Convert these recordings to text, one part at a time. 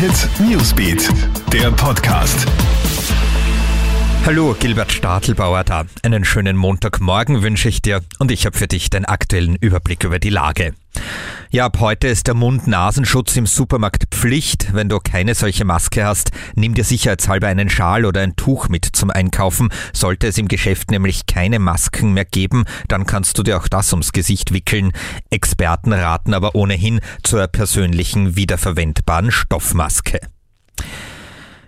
Hit Newsbeat, der Podcast. Hallo, Gilbert Stadelbauer da. Einen schönen Montagmorgen wünsche ich dir und ich habe für dich den aktuellen Überblick über die Lage. Ja, ab heute ist der Mund-Nasenschutz im Supermarkt Pflicht. Wenn du keine solche Maske hast, nimm dir sicherheitshalber einen Schal oder ein Tuch mit zum Einkaufen. Sollte es im Geschäft nämlich keine Masken mehr geben, dann kannst du dir auch das ums Gesicht wickeln. Experten raten aber ohnehin zur persönlichen wiederverwendbaren Stoffmaske.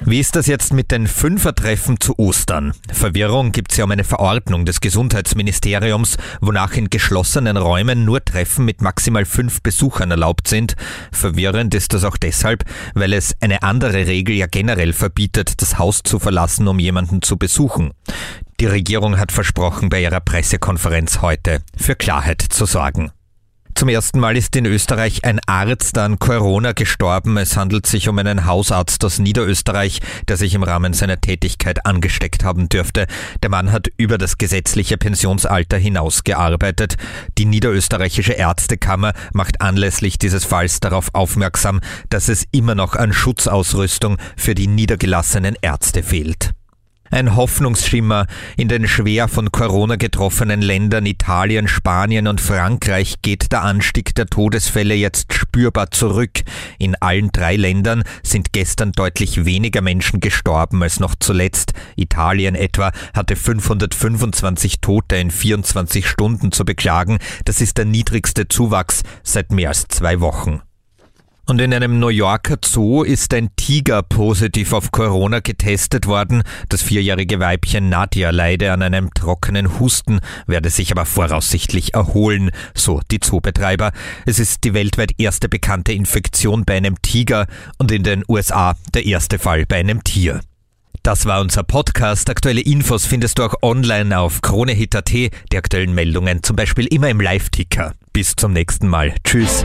Wie ist das jetzt mit den Fünfertreffen zu Ostern? Verwirrung gibt es ja um eine Verordnung des Gesundheitsministeriums, wonach in geschlossenen Räumen nur Treffen mit maximal fünf Besuchern erlaubt sind. Verwirrend ist das auch deshalb, weil es eine andere Regel ja generell verbietet, das Haus zu verlassen, um jemanden zu besuchen. Die Regierung hat versprochen, bei ihrer Pressekonferenz heute für Klarheit zu sorgen. Zum ersten Mal ist in Österreich ein Arzt an Corona gestorben. Es handelt sich um einen Hausarzt aus Niederösterreich, der sich im Rahmen seiner Tätigkeit angesteckt haben dürfte. Der Mann hat über das gesetzliche Pensionsalter hinaus gearbeitet. Die Niederösterreichische Ärztekammer macht anlässlich dieses Falls darauf aufmerksam, dass es immer noch an Schutzausrüstung für die niedergelassenen Ärzte fehlt. Ein Hoffnungsschimmer in den schwer von Corona getroffenen Ländern Italien, Spanien und Frankreich geht der Anstieg der Todesfälle jetzt spürbar zurück. In allen drei Ländern sind gestern deutlich weniger Menschen gestorben als noch zuletzt. Italien etwa hatte 525 Tote in 24 Stunden zu beklagen. Das ist der niedrigste Zuwachs seit mehr als zwei Wochen. Und in einem New Yorker Zoo ist ein Tiger positiv auf Corona getestet worden. Das vierjährige Weibchen Nadia leide an einem trockenen Husten, werde sich aber voraussichtlich erholen, so die Zoobetreiber. Es ist die weltweit erste bekannte Infektion bei einem Tiger und in den USA der erste Fall bei einem Tier. Das war unser Podcast. Aktuelle Infos findest du auch online auf KroneHit.at, die aktuellen Meldungen zum Beispiel immer im Live-Ticker. Bis zum nächsten Mal. Tschüss.